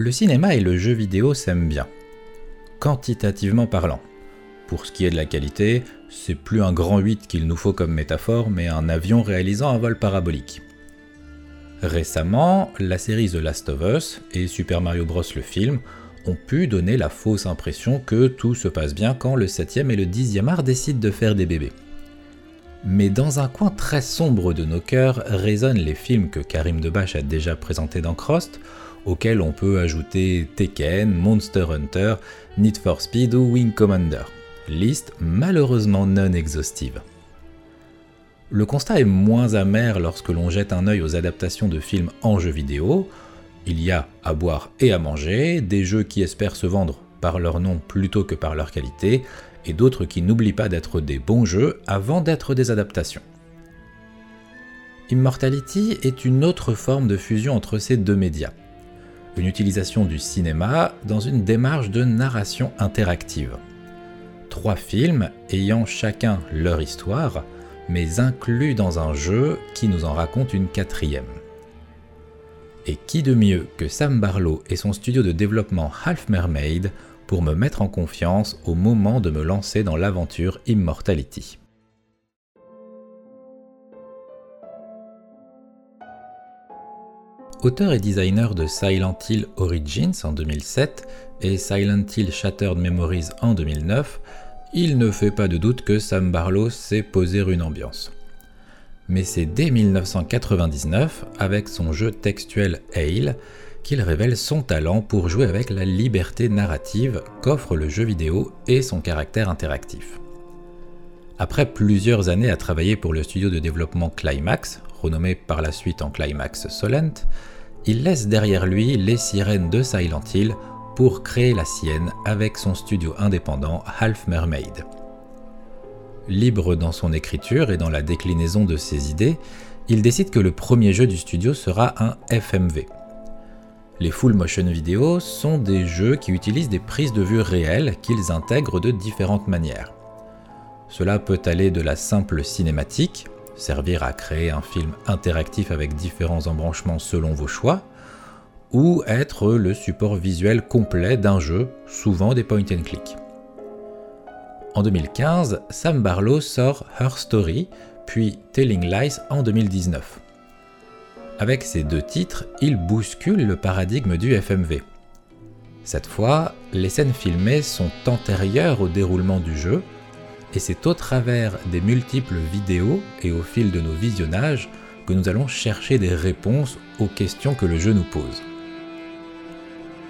Le cinéma et le jeu vidéo s'aiment bien, quantitativement parlant. Pour ce qui est de la qualité, c'est plus un grand 8 qu'il nous faut comme métaphore, mais un avion réalisant un vol parabolique. Récemment, la série The Last of Us et Super Mario Bros. le film ont pu donner la fausse impression que tout se passe bien quand le 7e et le 10e art décident de faire des bébés. Mais dans un coin très sombre de nos cœurs résonnent les films que Karim Debache a déjà présentés dans Crost, auxquels on peut ajouter Tekken, Monster Hunter, Need for Speed ou Wing Commander. Liste malheureusement non exhaustive. Le constat est moins amer lorsque l'on jette un œil aux adaptations de films en jeux vidéo. Il y a à boire et à manger, des jeux qui espèrent se vendre par leur nom plutôt que par leur qualité, et d'autres qui n'oublient pas d'être des bons jeux avant d'être des adaptations. Immortality est une autre forme de fusion entre ces deux médias. Une utilisation du cinéma dans une démarche de narration interactive. Trois films ayant chacun leur histoire, mais inclus dans un jeu qui nous en raconte une quatrième. Et qui de mieux que Sam Barlow et son studio de développement Half Mermaid pour me mettre en confiance au moment de me lancer dans l'aventure Immortality. Auteur et designer de Silent Hill Origins en 2007 et Silent Hill Shattered Memories en 2009, il ne fait pas de doute que Sam Barlow sait poser une ambiance. Mais c'est dès 1999, avec son jeu textuel Ale, qu'il révèle son talent pour jouer avec la liberté narrative qu'offre le jeu vidéo et son caractère interactif. Après plusieurs années à travailler pour le studio de développement Climax, renommé par la suite en Climax Solent, il laisse derrière lui les sirènes de Silent Hill pour créer la sienne avec son studio indépendant Half Mermaid. Libre dans son écriture et dans la déclinaison de ses idées, il décide que le premier jeu du studio sera un FMV, les full motion videos sont des jeux qui utilisent des prises de vue réelles qu'ils intègrent de différentes manières. Cela peut aller de la simple cinématique, servir à créer un film interactif avec différents embranchements selon vos choix, ou être le support visuel complet d'un jeu, souvent des point and click. En 2015, Sam Barlow sort Her Story, puis Telling Lies en 2019. Avec ces deux titres, il bouscule le paradigme du FMV. Cette fois, les scènes filmées sont antérieures au déroulement du jeu, et c'est au travers des multiples vidéos et au fil de nos visionnages que nous allons chercher des réponses aux questions que le jeu nous pose.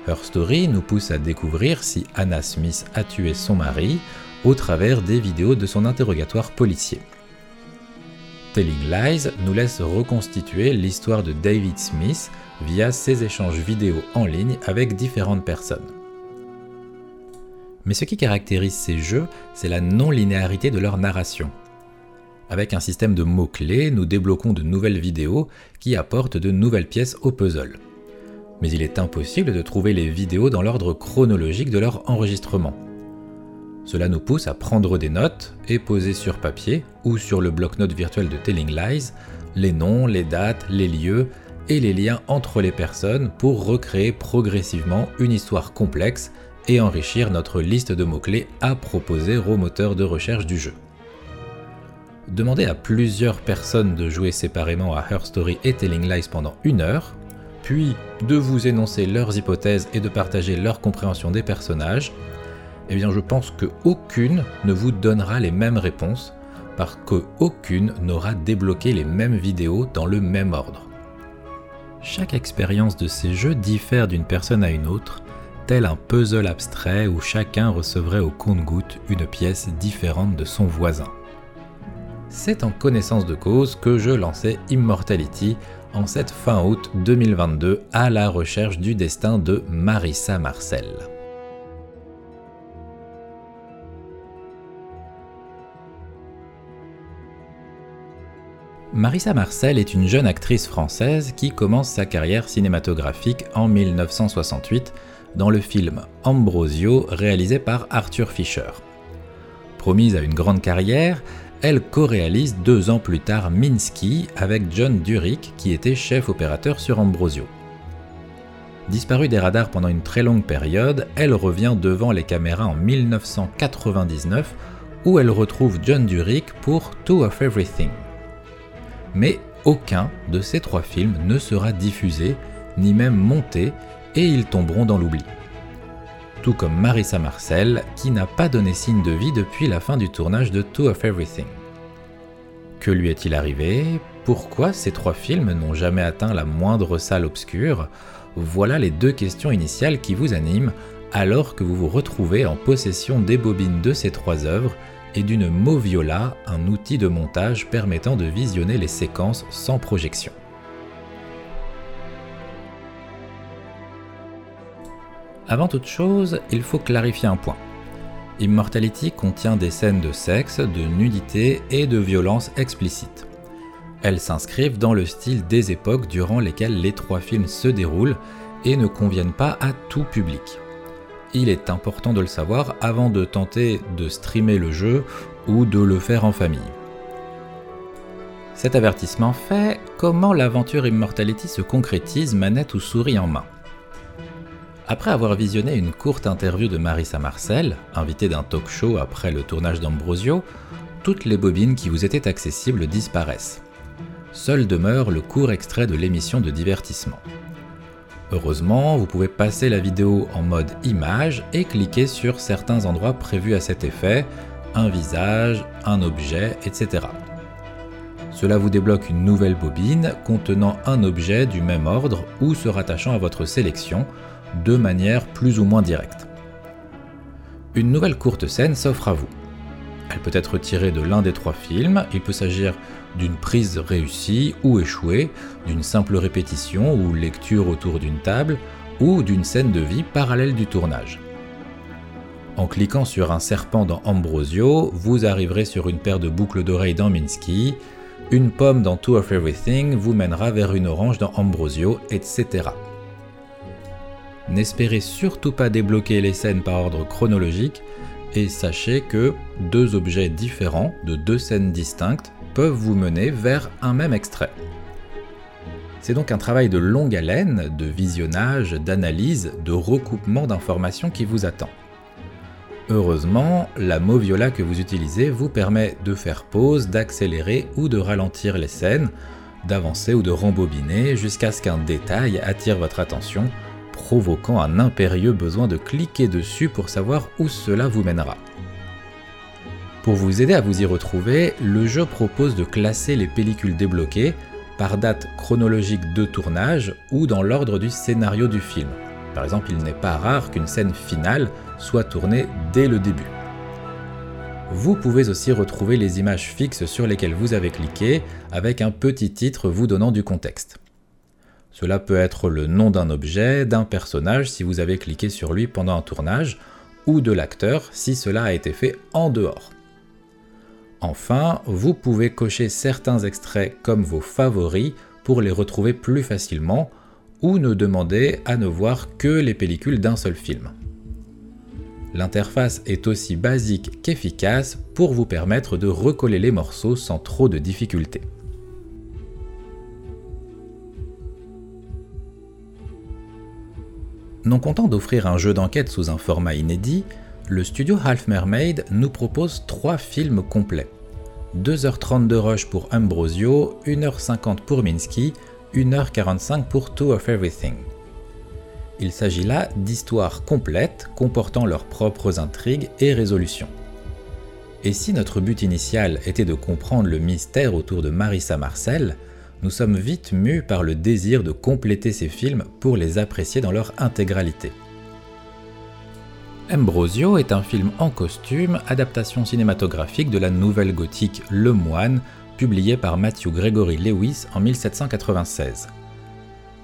Her Story nous pousse à découvrir si Anna Smith a tué son mari au travers des vidéos de son interrogatoire policier. Telling Lies nous laisse reconstituer l'histoire de David Smith via ses échanges vidéo en ligne avec différentes personnes. Mais ce qui caractérise ces jeux, c'est la non-linéarité de leur narration. Avec un système de mots-clés, nous débloquons de nouvelles vidéos qui apportent de nouvelles pièces au puzzle. Mais il est impossible de trouver les vidéos dans l'ordre chronologique de leur enregistrement. Cela nous pousse à prendre des notes et poser sur papier ou sur le bloc-notes virtuel de Telling Lies les noms, les dates, les lieux et les liens entre les personnes pour recréer progressivement une histoire complexe et enrichir notre liste de mots-clés à proposer au moteur de recherche du jeu. Demandez à plusieurs personnes de jouer séparément à Her Story et Telling Lies pendant une heure, puis de vous énoncer leurs hypothèses et de partager leur compréhension des personnages, eh bien je pense que aucune ne vous donnera les mêmes réponses parce qu'aucune n'aura débloqué les mêmes vidéos dans le même ordre. Chaque expérience de ces jeux diffère d'une personne à une autre, tel un puzzle abstrait où chacun recevrait au compte-goutte une pièce différente de son voisin. C'est en connaissance de cause que je lançais Immortality en cette fin août 2022 à la recherche du destin de Marissa Marcel. Marissa Marcel est une jeune actrice française qui commence sa carrière cinématographique en 1968 dans le film Ambrosio réalisé par Arthur Fisher. Promise à une grande carrière, elle co-réalise deux ans plus tard Minsky avec John Durick qui était chef opérateur sur Ambrosio. Disparue des radars pendant une très longue période, elle revient devant les caméras en 1999 où elle retrouve John Durick pour Two of Everything. Mais aucun de ces trois films ne sera diffusé, ni même monté, et ils tomberont dans l'oubli. Tout comme Marissa Marcel, qui n'a pas donné signe de vie depuis la fin du tournage de Two of Everything. Que lui est-il arrivé? Pourquoi ces trois films n'ont jamais atteint la moindre salle obscure? Voilà les deux questions initiales qui vous animent alors que vous vous retrouvez en possession des bobines de ces trois œuvres et d'une Moviola, un outil de montage permettant de visionner les séquences sans projection. Avant toute chose, il faut clarifier un point. Immortality contient des scènes de sexe, de nudité et de violence explicites. Elles s'inscrivent dans le style des époques durant lesquelles les trois films se déroulent et ne conviennent pas à tout public. Il est important de le savoir avant de tenter de streamer le jeu ou de le faire en famille. Cet avertissement fait, comment l'aventure Immortality se concrétise manette ou souris en main? Après avoir visionné une courte interview de Marissa Marcel, invitée d'un talk show après le tournage d'Ambrosio, toutes les bobines qui vous étaient accessibles disparaissent. Seul demeure le court extrait de l'émission de divertissement. Heureusement, vous pouvez passer la vidéo en mode image et cliquer sur certains endroits prévus à cet effet, un visage, un objet, etc. Cela vous débloque une nouvelle bobine contenant un objet du même ordre ou se rattachant à votre sélection, de manière plus ou moins directe. Une nouvelle courte scène s'offre à vous. Elle peut être tirée de l'un des trois films, il peut s'agir d'une prise réussie ou échouée, d'une simple répétition ou lecture autour d'une table, ou d'une scène de vie parallèle du tournage. En cliquant sur un serpent dans Ambrosio, vous arriverez sur une paire de boucles d'oreilles dans Minsky, une pomme dans Two of Everything vous mènera vers une orange dans Ambrosio, etc. N'espérez surtout pas débloquer les scènes par ordre chronologique et sachez que deux objets différents de deux scènes distinctes peuvent vous mener vers un même extrait. C'est donc un travail de longue haleine, de visionnage, d'analyse, de recoupement d'informations qui vous attend. Heureusement, la Moviola que vous utilisez vous permet de faire pause, d'accélérer ou de ralentir les scènes, d'avancer ou de rembobiner jusqu'à ce qu'un détail attire votre attention provoquant un impérieux besoin de cliquer dessus pour savoir où cela vous mènera. Pour vous aider à vous y retrouver, le jeu propose de classer les pellicules débloquées par date chronologique de tournage ou dans l'ordre du scénario du film. Par exemple, il n'est pas rare qu'une scène finale soit tournée dès le début. Vous pouvez aussi retrouver les images fixes sur lesquelles vous avez cliqué avec un petit titre vous donnant du contexte. Cela peut être le nom d'un objet, d'un personnage si vous avez cliqué sur lui pendant un tournage, ou de l'acteur si cela a été fait en dehors. Enfin, vous pouvez cocher certains extraits comme vos favoris pour les retrouver plus facilement, ou ne demander à ne voir que les pellicules d'un seul film. L'interface est aussi basique qu'efficace pour vous permettre de recoller les morceaux sans trop de difficultés. Non content d'offrir un jeu d'enquête sous un format inédit, le studio Half Mermaid nous propose trois films complets. 2h30 de rush pour Ambrosio, 1h50 pour Minsky, 1h45 pour Two of Everything. Il s'agit là d'histoires complètes comportant leurs propres intrigues et résolutions. Et si notre but initial était de comprendre le mystère autour de Marissa Marcel, nous sommes vite mus par le désir de compléter ces films pour les apprécier dans leur intégralité. Ambrosio est un film en costume, adaptation cinématographique de la nouvelle gothique Le Moine, publiée par Matthew Gregory Lewis en 1796.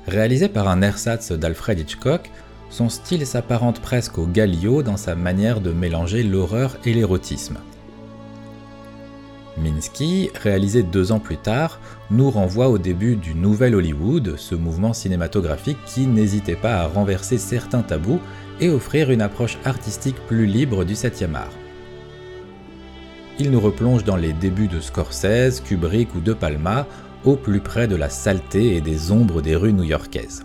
Réalisé par un ersatz d'Alfred Hitchcock, son style s'apparente presque au Galliot dans sa manière de mélanger l'horreur et l'érotisme. Minsky, réalisé deux ans plus tard, nous renvoie au début du Nouvel Hollywood, ce mouvement cinématographique qui n'hésitait pas à renverser certains tabous et offrir une approche artistique plus libre du 7e art. Il nous replonge dans les débuts de Scorsese, Kubrick ou De Palma, au plus près de la saleté et des ombres des rues new-yorkaises.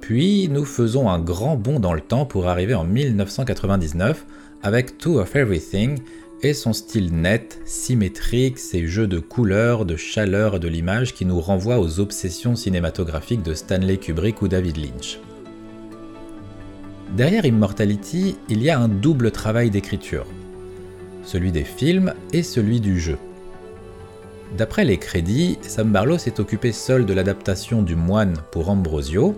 Puis nous faisons un grand bond dans le temps pour arriver en 1999 avec Two of Everything et son style net, symétrique, ses jeux de couleurs, de chaleur et de l'image qui nous renvoient aux obsessions cinématographiques de Stanley Kubrick ou David Lynch. Derrière Immortality, il y a un double travail d'écriture, celui des films et celui du jeu. D'après les crédits, Sam Barlow s'est occupé seul de l'adaptation du Moine pour Ambrosio,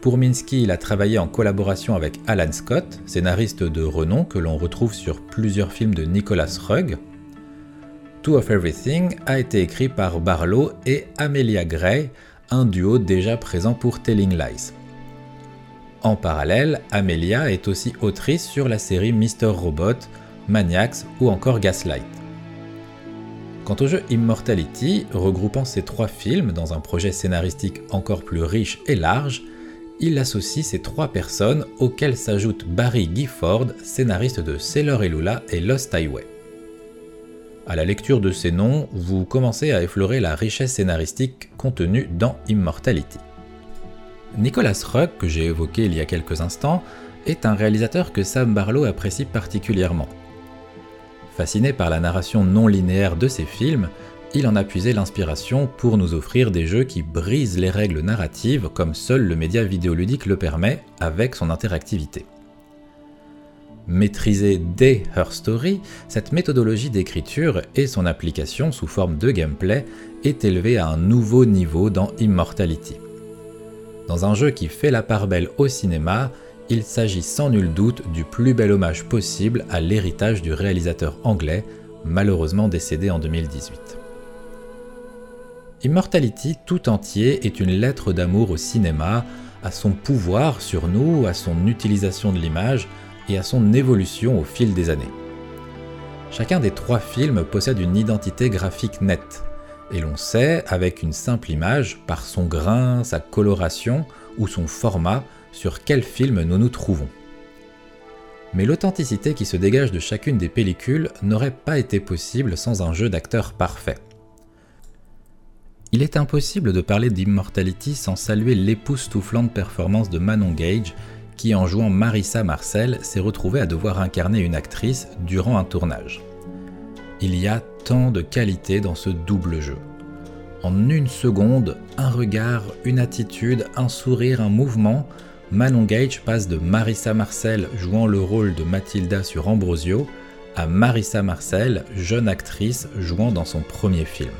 pour Minsky, il a travaillé en collaboration avec Alan Scott, scénariste de renom que l'on retrouve sur plusieurs films de Nicholas Rugg. Two of Everything a été écrit par Barlow et Amelia Gray, un duo déjà présent pour Telling Lies. En parallèle, Amelia est aussi autrice sur la série Mr. Robot, Maniacs ou encore Gaslight. Quant au jeu Immortality, regroupant ces trois films dans un projet scénaristique encore plus riche et large, il associe ces trois personnes auxquelles s'ajoute Barry Gifford, scénariste de Sailor et Lula et Lost Highway. À la lecture de ces noms, vous commencez à effleurer la richesse scénaristique contenue dans Immortality. Nicolas Ruck, que j'ai évoqué il y a quelques instants, est un réalisateur que Sam Barlow apprécie particulièrement. Fasciné par la narration non linéaire de ses films, il en a puisé l'inspiration pour nous offrir des jeux qui brisent les règles narratives comme seul le média vidéoludique le permet avec son interactivité. Maîtriser dès Her Story, cette méthodologie d'écriture et son application sous forme de gameplay est élevée à un nouveau niveau dans Immortality. Dans un jeu qui fait la part belle au cinéma, il s'agit sans nul doute du plus bel hommage possible à l'héritage du réalisateur anglais, malheureusement décédé en 2018. Immortality tout entier est une lettre d'amour au cinéma, à son pouvoir sur nous, à son utilisation de l'image et à son évolution au fil des années. Chacun des trois films possède une identité graphique nette, et l'on sait, avec une simple image, par son grain, sa coloration ou son format, sur quel film nous nous trouvons. Mais l'authenticité qui se dégage de chacune des pellicules n'aurait pas été possible sans un jeu d'acteurs parfait. Il est impossible de parler d'Immortality sans saluer l'époustouflante performance de Manon Gage, qui en jouant Marissa Marcel s'est retrouvée à devoir incarner une actrice durant un tournage. Il y a tant de qualité dans ce double jeu. En une seconde, un regard, une attitude, un sourire, un mouvement, Manon Gage passe de Marissa Marcel jouant le rôle de Mathilda sur Ambrosio à Marissa Marcel, jeune actrice jouant dans son premier film.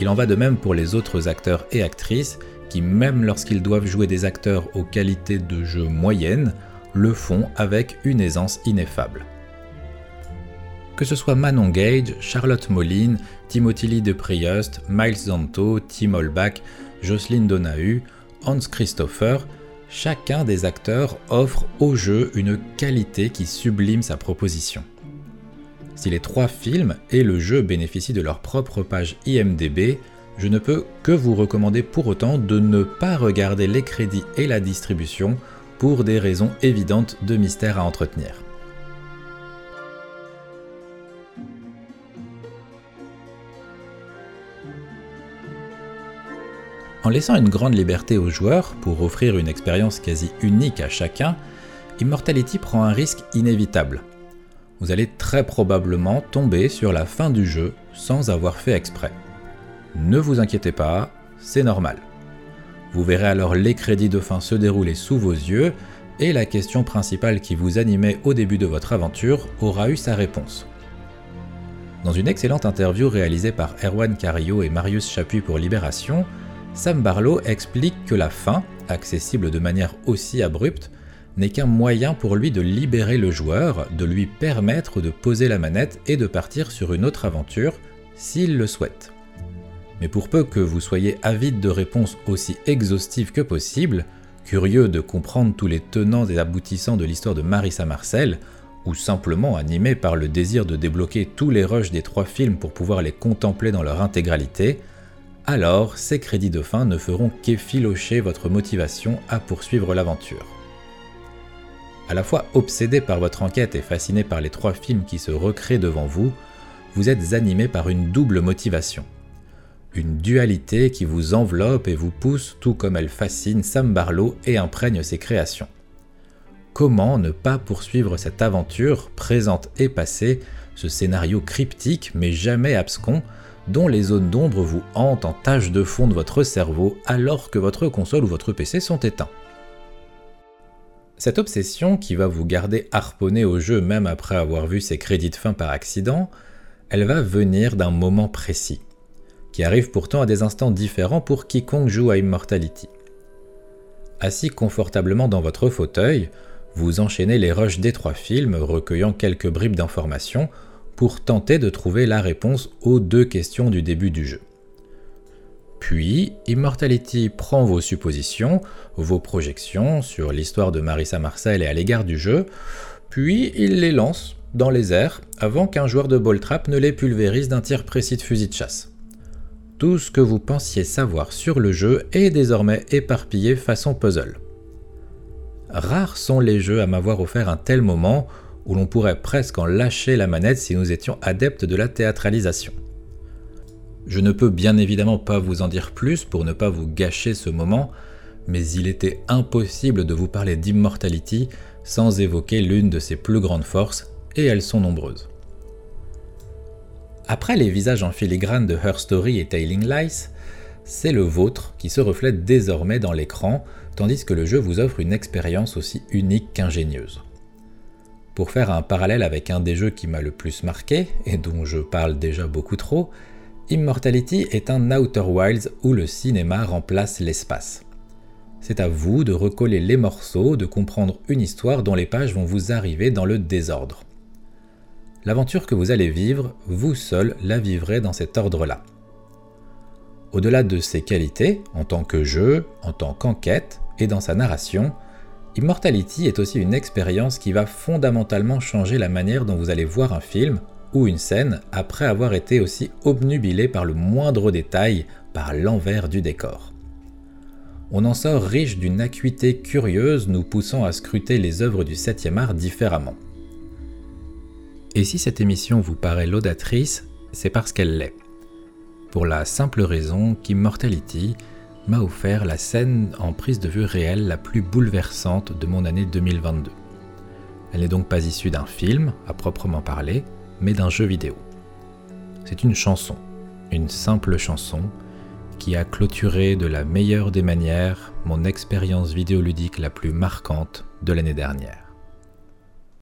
Il en va de même pour les autres acteurs et actrices qui, même lorsqu'ils doivent jouer des acteurs aux qualités de jeu moyennes, le font avec une aisance ineffable. Que ce soit Manon Gage, Charlotte Moline, Timothy Lee de Priost, Miles Zanto, Tim Holbach, Jocelyn Donahue, Hans Christopher, chacun des acteurs offre au jeu une qualité qui sublime sa proposition. Si les trois films et le jeu bénéficient de leur propre page IMDB, je ne peux que vous recommander pour autant de ne pas regarder les crédits et la distribution pour des raisons évidentes de mystère à entretenir. En laissant une grande liberté aux joueurs pour offrir une expérience quasi unique à chacun, Immortality prend un risque inévitable vous allez très probablement tomber sur la fin du jeu sans avoir fait exprès. Ne vous inquiétez pas, c'est normal. Vous verrez alors les crédits de fin se dérouler sous vos yeux et la question principale qui vous animait au début de votre aventure aura eu sa réponse. Dans une excellente interview réalisée par Erwan Carillo et Marius Chapuis pour Libération, Sam Barlow explique que la fin, accessible de manière aussi abrupte, n'est qu'un moyen pour lui de libérer le joueur, de lui permettre de poser la manette et de partir sur une autre aventure s'il le souhaite. Mais pour peu que vous soyez avide de réponses aussi exhaustives que possible, curieux de comprendre tous les tenants et aboutissants de l'histoire de Marissa Marcel, ou simplement animé par le désir de débloquer tous les rushs des trois films pour pouvoir les contempler dans leur intégralité, alors ces crédits de fin ne feront qu'effilocher votre motivation à poursuivre l'aventure. À la fois obsédé par votre enquête et fasciné par les trois films qui se recréent devant vous, vous êtes animé par une double motivation. une dualité qui vous enveloppe et vous pousse tout comme elle fascine Sam Barlow et imprègne ses créations. Comment ne pas poursuivre cette aventure, présente et passée, ce scénario cryptique mais jamais abscon, dont les zones d'ombre vous hantent en tâche de fond de votre cerveau alors que votre console ou votre PC sont éteints? Cette obsession qui va vous garder harponné au jeu même après avoir vu ses crédits de fin par accident, elle va venir d'un moment précis, qui arrive pourtant à des instants différents pour quiconque joue à Immortality. Assis confortablement dans votre fauteuil, vous enchaînez les rushs des trois films, recueillant quelques bribes d'informations pour tenter de trouver la réponse aux deux questions du début du jeu. Puis, Immortality prend vos suppositions, vos projections sur l'histoire de Marissa Marcel et à l'égard du jeu, puis il les lance dans les airs avant qu'un joueur de ball trap ne les pulvérise d'un tir précis de fusil de chasse. Tout ce que vous pensiez savoir sur le jeu est désormais éparpillé façon puzzle. Rares sont les jeux à m'avoir offert un tel moment où l'on pourrait presque en lâcher la manette si nous étions adeptes de la théâtralisation. Je ne peux bien évidemment pas vous en dire plus pour ne pas vous gâcher ce moment, mais il était impossible de vous parler d'Immortality sans évoquer l'une de ses plus grandes forces, et elles sont nombreuses. Après les visages en filigrane de Her Story et Tailing Lies, c'est le vôtre qui se reflète désormais dans l'écran, tandis que le jeu vous offre une expérience aussi unique qu'ingénieuse. Pour faire un parallèle avec un des jeux qui m'a le plus marqué, et dont je parle déjà beaucoup trop, Immortality est un Outer Wilds où le cinéma remplace l'espace. C'est à vous de recoller les morceaux, de comprendre une histoire dont les pages vont vous arriver dans le désordre. L'aventure que vous allez vivre, vous seul la vivrez dans cet ordre-là. Au-delà de ses qualités, en tant que jeu, en tant qu'enquête et dans sa narration, Immortality est aussi une expérience qui va fondamentalement changer la manière dont vous allez voir un film ou une scène après avoir été aussi obnubilé par le moindre détail, par l'envers du décor. On en sort riche d'une acuité curieuse nous poussant à scruter les œuvres du 7e art différemment. Et si cette émission vous paraît laudatrice, c'est parce qu'elle l'est. Pour la simple raison qu'Immortality m'a offert la scène en prise de vue réelle la plus bouleversante de mon année 2022. Elle n'est donc pas issue d'un film, à proprement parler, mais d'un jeu vidéo. C'est une chanson, une simple chanson, qui a clôturé de la meilleure des manières mon expérience vidéoludique la plus marquante de l'année dernière.